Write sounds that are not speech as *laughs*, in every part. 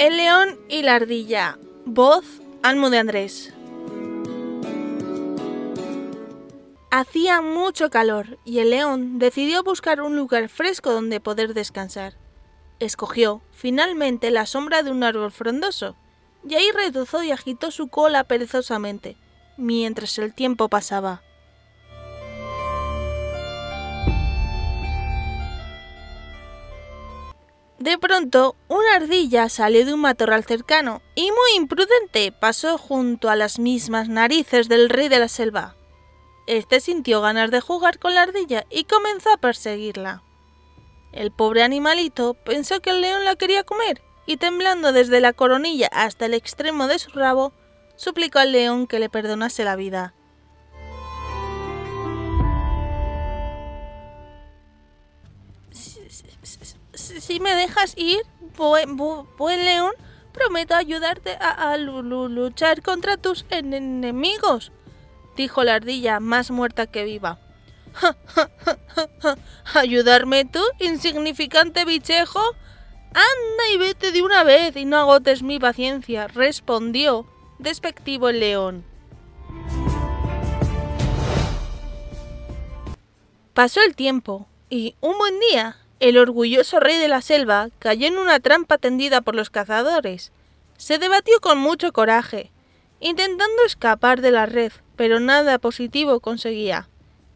El león y la ardilla. Voz Almo de Andrés. Hacía mucho calor y el león decidió buscar un lugar fresco donde poder descansar. Escogió, finalmente, la sombra de un árbol frondoso, y ahí retozó y agitó su cola perezosamente, mientras el tiempo pasaba. De pronto, una ardilla salió de un matorral cercano y muy imprudente pasó junto a las mismas narices del rey de la selva. Este sintió ganas de jugar con la ardilla y comenzó a perseguirla. El pobre animalito pensó que el león la quería comer y temblando desde la coronilla hasta el extremo de su rabo, suplicó al león que le perdonase la vida. Si me dejas ir, buen, león, prometo ayudarte a, luchar contra tus enemigos, dijo la ardilla, más muerta que viva. *laughs* ¿Ayudarme tú, insignificante bichejo? Anda y vete de una vez y no agotes mi paciencia, respondió despectivo el león. Pasó el tiempo y un buen día el orgulloso rey de la selva cayó en una trampa tendida por los cazadores. Se debatió con mucho coraje, intentando escapar de la red, pero nada positivo conseguía.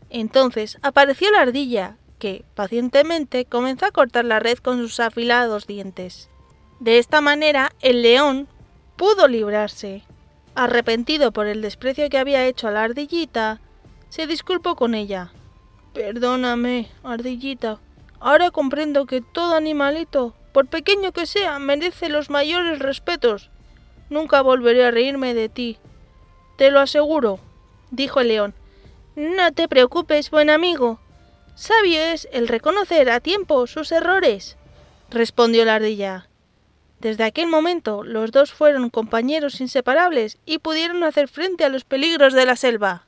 Entonces apareció la ardilla, que, pacientemente, comenzó a cortar la red con sus afilados dientes. De esta manera, el león pudo librarse. Arrepentido por el desprecio que había hecho a la ardillita, se disculpó con ella. Perdóname, ardillita, Ahora comprendo que todo animalito, por pequeño que sea, merece los mayores respetos. Nunca volveré a reírme de ti. Te lo aseguro, dijo el león. No te preocupes, buen amigo. Sabio es el reconocer a tiempo sus errores, respondió la ardilla. Desde aquel momento los dos fueron compañeros inseparables y pudieron hacer frente a los peligros de la selva.